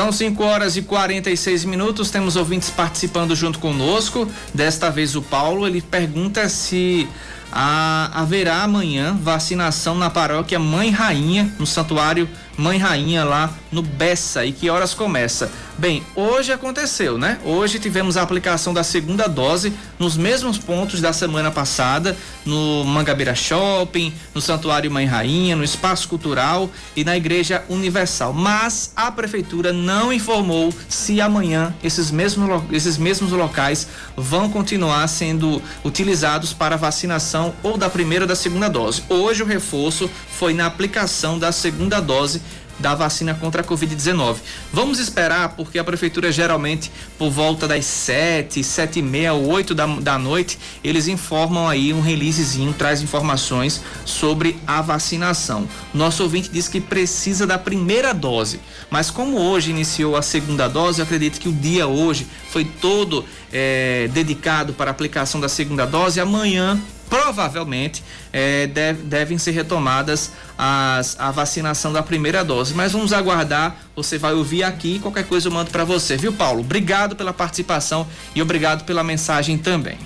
São 5 horas e 46 minutos. Temos ouvintes participando junto conosco. Desta vez o Paulo, ele pergunta se ah, haverá amanhã vacinação na paróquia Mãe Rainha, no santuário Mãe Rainha lá no Bessa e que horas começa? Bem, hoje aconteceu, né? Hoje tivemos a aplicação da segunda dose nos mesmos pontos da semana passada, no Mangabeira Shopping, no Santuário Mãe Rainha, no Espaço Cultural e na Igreja Universal. Mas a prefeitura não informou se amanhã esses mesmos, esses mesmos locais vão continuar sendo utilizados para vacinação ou da primeira ou da segunda dose. Hoje o reforço foi na aplicação da segunda dose da vacina contra a Covid-19. Vamos esperar, porque a prefeitura geralmente, por volta das sete, sete e meia, oito da, da noite, eles informam aí um releasezinho, traz informações sobre a vacinação. Nosso ouvinte diz que precisa da primeira dose, mas como hoje iniciou a segunda dose, eu acredito que o dia hoje foi todo é, dedicado para a aplicação da segunda dose. Amanhã provavelmente é, deve, devem ser retomadas as, a vacinação da primeira dose. Mas vamos aguardar, você vai ouvir aqui, qualquer coisa eu mando para você, viu, Paulo? Obrigado pela participação e obrigado pela mensagem também.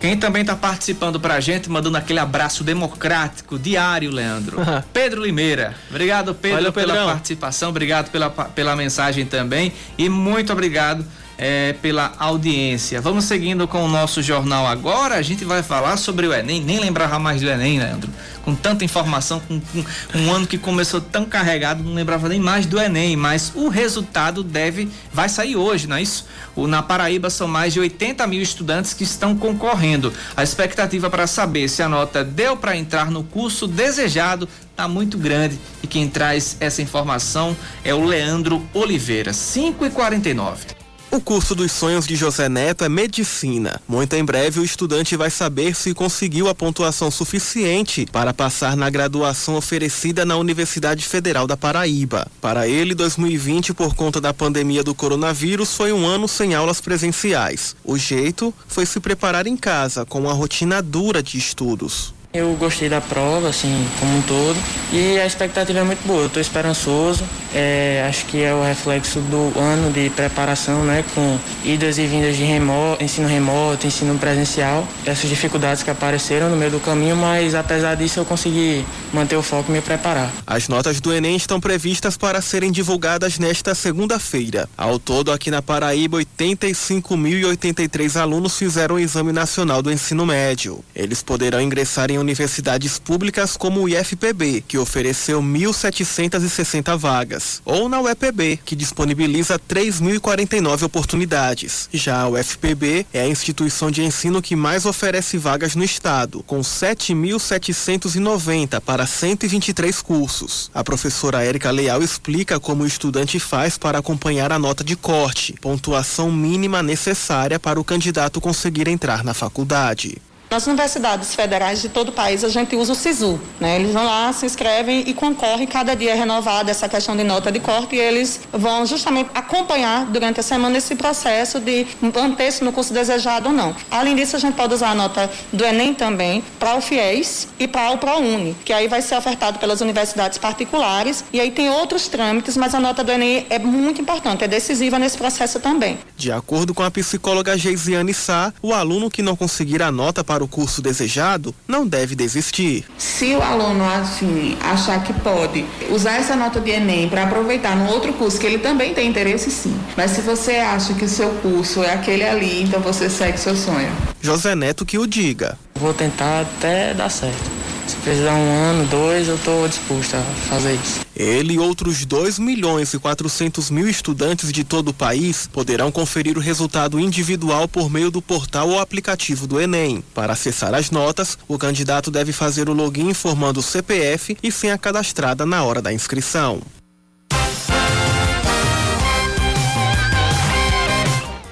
Quem também está participando para a gente, mandando aquele abraço democrático, diário, Leandro. Pedro Limeira. Obrigado, Pedro, pela participação, obrigado pela, pela mensagem também. E muito obrigado é, pela audiência. Vamos seguindo com o nosso jornal agora. A gente vai falar sobre o Enem. Nem lembrava mais do Enem, Leandro. Com tanta informação, com, com um ano que começou tão carregado, não lembrava nem mais do Enem. Mas o resultado deve, vai sair hoje, não é isso? O, na Paraíba são mais de 80 mil estudantes que estão concorrendo. A expectativa para saber se a nota deu para entrar no curso desejado está muito grande. E quem traz essa informação é o Leandro Oliveira. 5 e 49 o curso dos sonhos de José Neto é medicina. Muito em breve o estudante vai saber se conseguiu a pontuação suficiente para passar na graduação oferecida na Universidade Federal da Paraíba. Para ele, 2020, por conta da pandemia do coronavírus, foi um ano sem aulas presenciais. O jeito foi se preparar em casa, com uma rotina dura de estudos Eu gostei da prova, assim, como um todo, e a expectativa é muito boa. Eu estou esperançoso. É, acho que é o reflexo do ano de preparação, né, com idas e vindas de remoto, ensino remoto, ensino presencial, essas dificuldades que apareceram no meio do caminho, mas apesar disso eu consegui manter o foco e me preparar. As notas do Enem estão previstas para serem divulgadas nesta segunda-feira. Ao todo, aqui na Paraíba, 85.083 alunos fizeram o Exame Nacional do Ensino Médio. Eles poderão ingressar em universidades públicas como o IFPB, que ofereceu 1.760 vagas, ou na UEPB, que disponibiliza 3.049 oportunidades. Já a UFPB é a instituição de ensino que mais oferece vagas no estado, com 7.790 para 123 cursos. A professora Érica Leal explica como o estudante faz para acompanhar a nota de corte, pontuação mínima necessária para o candidato conseguir entrar na faculdade. Nas universidades federais de todo o país, a gente usa o SISU. Né? Eles vão lá, se inscrevem e concorrem. Cada dia é renovada essa questão de nota de corte e eles vão justamente acompanhar durante a semana esse processo de manter-se no curso desejado ou não. Além disso, a gente pode usar a nota do Enem também para o FIES e para o ProUni, que aí vai ser ofertado pelas universidades particulares. E aí tem outros trâmites, mas a nota do Enem é muito importante, é decisiva nesse processo também. De acordo com a psicóloga Geisiane Sá, o aluno que não conseguir a nota para para o curso desejado, não deve desistir. Se o aluno assim achar que pode usar essa nota de Enem para aproveitar no outro curso que ele também tem interesse, sim. Mas se você acha que o seu curso é aquele ali, então você segue seu sonho. José Neto que o diga. Vou tentar até dar certo. Se precisar um ano, dois, eu estou disposto a fazer isso. Ele e outros 2 milhões e 400 mil estudantes de todo o país poderão conferir o resultado individual por meio do portal ou aplicativo do Enem. Para acessar as notas, o candidato deve fazer o login informando o CPF e senha cadastrada na hora da inscrição.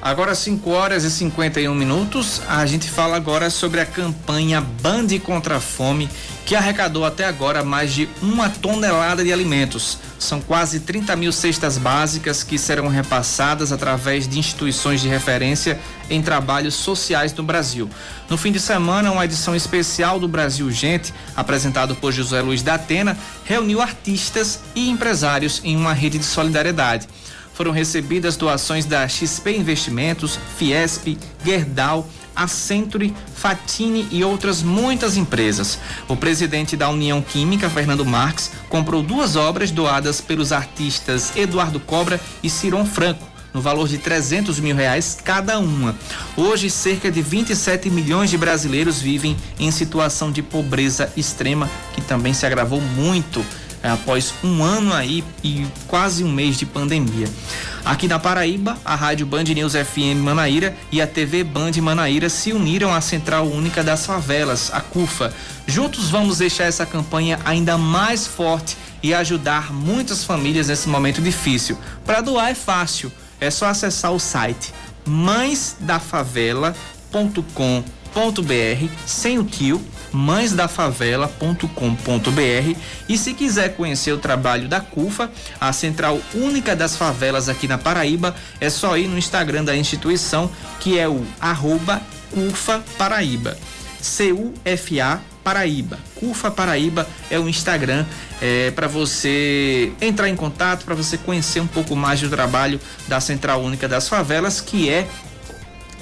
Agora 5 horas e 51 minutos, a gente fala agora sobre a campanha Bande contra a Fome, que arrecadou até agora mais de uma tonelada de alimentos. São quase 30 mil cestas básicas que serão repassadas através de instituições de referência em trabalhos sociais no Brasil. No fim de semana, uma edição especial do Brasil Gente, apresentado por José Luiz da Atena, reuniu artistas e empresários em uma rede de solidariedade foram recebidas doações da XP Investimentos, Fiesp, Gerdau, Accenture, Fatini e outras muitas empresas. O presidente da União Química, Fernando Marques, comprou duas obras doadas pelos artistas Eduardo Cobra e Ciron Franco no valor de 300 mil reais cada uma. Hoje, cerca de 27 milhões de brasileiros vivem em situação de pobreza extrema, que também se agravou muito após um ano aí e quase um mês de pandemia. Aqui na Paraíba, a Rádio Band News FM Manaíra e a TV Band Manaíra se uniram à Central Única das Favelas, a CUFA. Juntos vamos deixar essa campanha ainda mais forte e ajudar muitas famílias nesse momento difícil. Para doar é fácil, é só acessar o site mãesdafavela.com.br sem o tio mãesdafavela.com.br e se quiser conhecer o trabalho da CUFA, a Central Única das Favelas aqui na Paraíba, é só ir no Instagram da instituição, que é o arroba CUFA Paraíba. C-U-F-A Paraíba. CUFA Paraíba é o Instagram é, para você entrar em contato, para você conhecer um pouco mais do trabalho da Central Única das Favelas, que é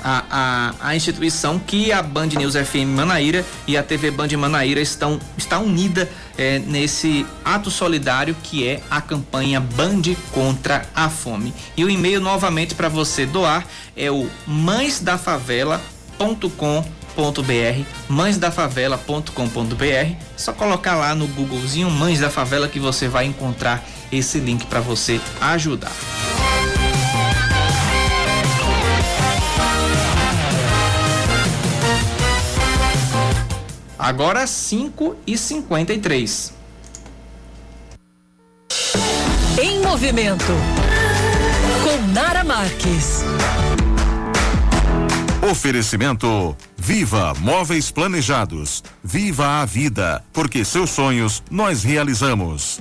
a, a, a, instituição que a Band News FM Manaíra e a TV Band Manaíra estão está unida é, nesse ato solidário que é a campanha Band contra a fome. E o e-mail novamente para você doar é o mãesdafavela.com mãesdafavela.com.br, mãesdafavela.com.br. Só colocar lá no Googlezinho Mães da Favela que você vai encontrar esse link para você ajudar. Agora 5 e 53. Em movimento. Com Nara Marques. Oferecimento Viva Móveis Planejados. Viva a vida, porque seus sonhos nós realizamos.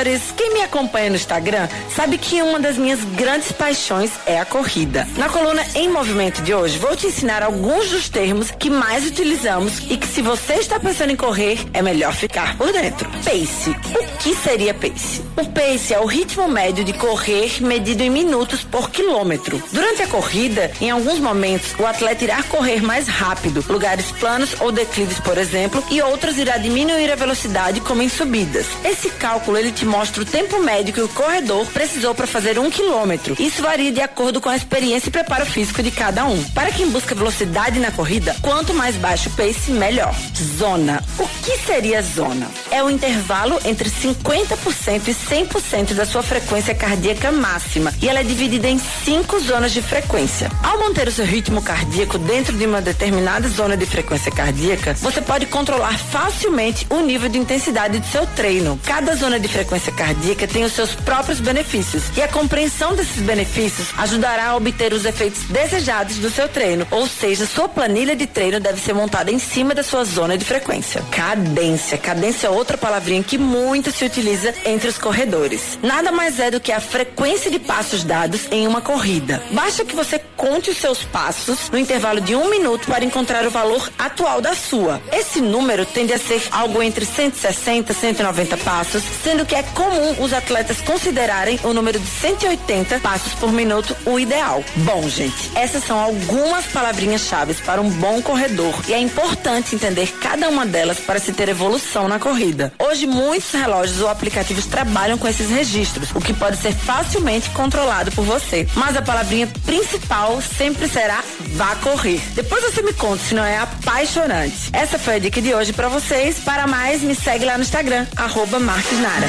Corredores, quem me acompanha no Instagram sabe que uma das minhas grandes paixões é a corrida. Na coluna Em Movimento de hoje, vou te ensinar alguns dos termos que mais utilizamos e que se você está pensando em correr, é melhor ficar por dentro. Pace. O que seria pace? O pace é o ritmo médio de correr medido em minutos por quilômetro. Durante a corrida, em alguns momentos, o atleta irá correr mais rápido, lugares planos ou declives, por exemplo, e outros irá diminuir a velocidade, como em subidas. Esse cálculo ele te mostra o tempo médio que o corredor precisou para fazer um quilômetro. Isso varia de acordo com a experiência e preparo físico de cada um. Para quem busca velocidade na corrida, quanto mais baixo o pace, melhor. Zona. O que seria zona? É o intervalo entre 50% e 100% da sua frequência cardíaca máxima e ela é dividida em cinco zonas de frequência. Ao manter o seu ritmo cardíaco dentro de uma determinada zona de frequência cardíaca, você pode controlar facilmente o nível de intensidade do seu treino. Cada zona de frequência cardíaca tem os seus próprios benefícios e a compreensão desses benefícios ajudará a obter os efeitos desejados do seu treino, ou seja, sua planilha de treino deve ser montada em cima da sua zona de frequência. Cadência. Cadência é outra palavrinha que muito se utiliza entre os corredores. Nada mais é do que a frequência de passos dados em uma corrida. Basta que você conte os seus passos no intervalo de um minuto para encontrar o valor atual da sua. Esse número tende a ser algo entre 160 e 190 passos, sendo que é comum os atletas considerarem o número de 180 passos por minuto o ideal. Bom, gente, essas são algumas palavrinhas-chave para um bom corredor e é importante entender cada uma delas para se ter evolução na corrida. Hoje, muitos relógios ou aplicativos trabalham com esses registros, o que pode ser facilmente controlado por você. Mas a palavrinha principal sempre será vá correr. Depois você me conta se não é apaixonante. Essa foi a dica de hoje para vocês. Para mais, me segue lá no Instagram, arroba Marques Nara.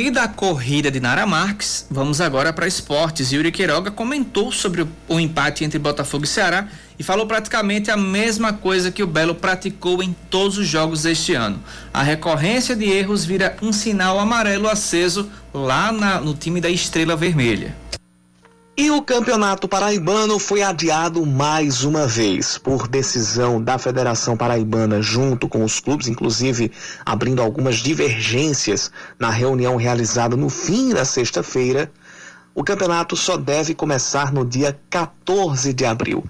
E da corrida de Nara Marques, vamos agora para esportes. Yuri Queiroga comentou sobre o, empate entre Botafogo e Ceará e falou praticamente a mesma coisa que o Belo praticou em todos os jogos deste ano. A recorrência de erros vira um sinal amarelo aceso lá na, no time da Estrela Vermelha. E o Campeonato Paraibano foi adiado mais uma vez por decisão da Federação Paraibana junto com os clubes, inclusive abrindo algumas divergências na reunião realizada no fim da sexta-feira. O campeonato só deve começar no dia 14 de abril.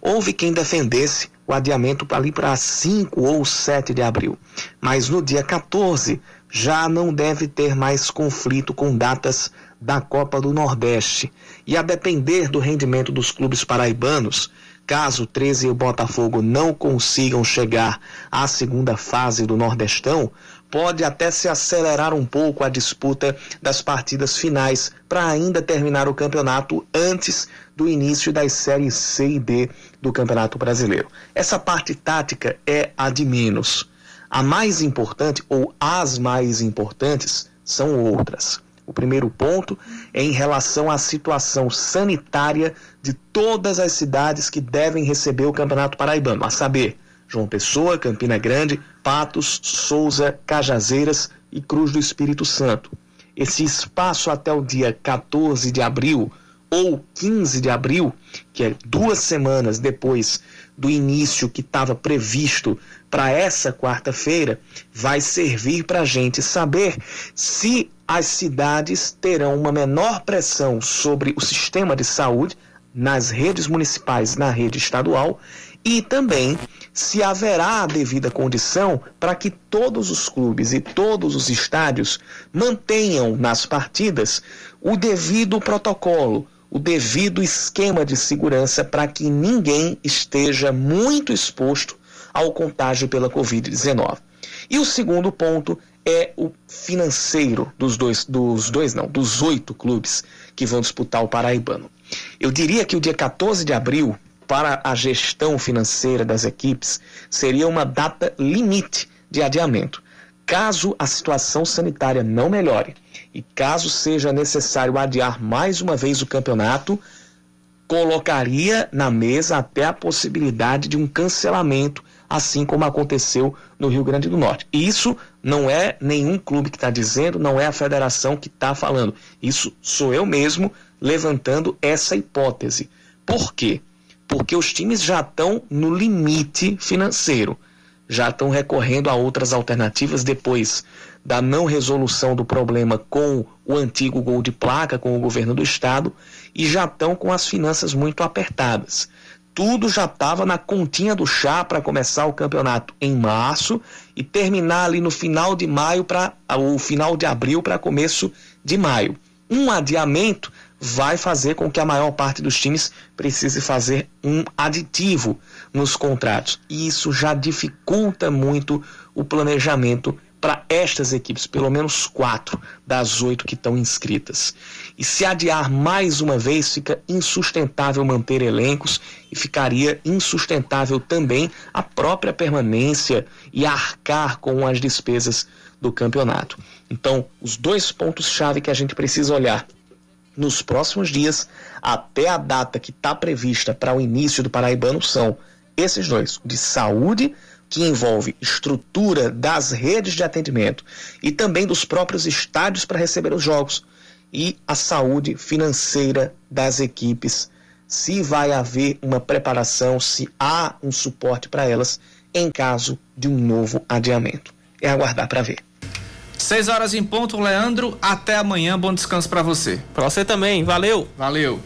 Houve quem defendesse o adiamento ali para 5 ou 7 de abril, mas no dia 14 já não deve ter mais conflito com datas da Copa do Nordeste. E a depender do rendimento dos clubes paraibanos, caso 13 e o Botafogo não consigam chegar à segunda fase do Nordestão, pode até se acelerar um pouco a disputa das partidas finais para ainda terminar o campeonato antes do início das séries C e D do Campeonato Brasileiro. Essa parte tática é a de menos. A mais importante, ou as mais importantes, são outras. O primeiro ponto em relação à situação sanitária de todas as cidades que devem receber o Campeonato Paraibano, a saber, João Pessoa, Campina Grande, Patos, Souza, Cajazeiras e Cruz do Espírito Santo. Esse espaço até o dia 14 de abril ou 15 de abril, que é duas semanas depois do início que estava previsto para essa quarta-feira, vai servir para a gente saber se as cidades terão uma menor pressão sobre o sistema de saúde nas redes municipais, na rede estadual e também se haverá a devida condição para que todos os clubes e todos os estádios mantenham nas partidas o devido protocolo, o devido esquema de segurança para que ninguém esteja muito exposto ao contágio pela Covid-19. E o segundo ponto é o financeiro dos dois, dos dois não, dos oito clubes que vão disputar o Paraibano. Eu diria que o dia 14 de abril, para a gestão financeira das equipes, seria uma data limite de adiamento. Caso a situação sanitária não melhore e caso seja necessário adiar mais uma vez o campeonato, colocaria na mesa até a possibilidade de um cancelamento assim como aconteceu no Rio Grande do Norte. Isso não é nenhum clube que está dizendo, não é a federação que está falando. Isso sou eu mesmo levantando essa hipótese. Por quê? Porque os times já estão no limite financeiro, já estão recorrendo a outras alternativas depois da não resolução do problema com o antigo gol de placa, com o governo do estado, e já estão com as finanças muito apertadas. Tudo já estava na continha do chá para começar o campeonato em março e terminar ali no final de maio para o final de abril para começo de maio. Um adiamento vai fazer com que a maior parte dos times precise fazer um aditivo nos contratos. E isso já dificulta muito o planejamento para estas equipes, pelo menos quatro das oito que estão inscritas. E se adiar mais uma vez, fica insustentável manter elencos e ficaria insustentável também a própria permanência e arcar com as despesas do campeonato. Então, os dois pontos-chave que a gente precisa olhar nos próximos dias, até a data que está prevista para o início do Paraibano, são esses dois: de saúde que envolve estrutura das redes de atendimento e também dos próprios estádios para receber os jogos e a saúde financeira das equipes, se vai haver uma preparação, se há um suporte para elas em caso de um novo adiamento. É aguardar para ver. Seis horas em ponto, Leandro. Até amanhã. Bom descanso para você. Para você também. Valeu. Valeu.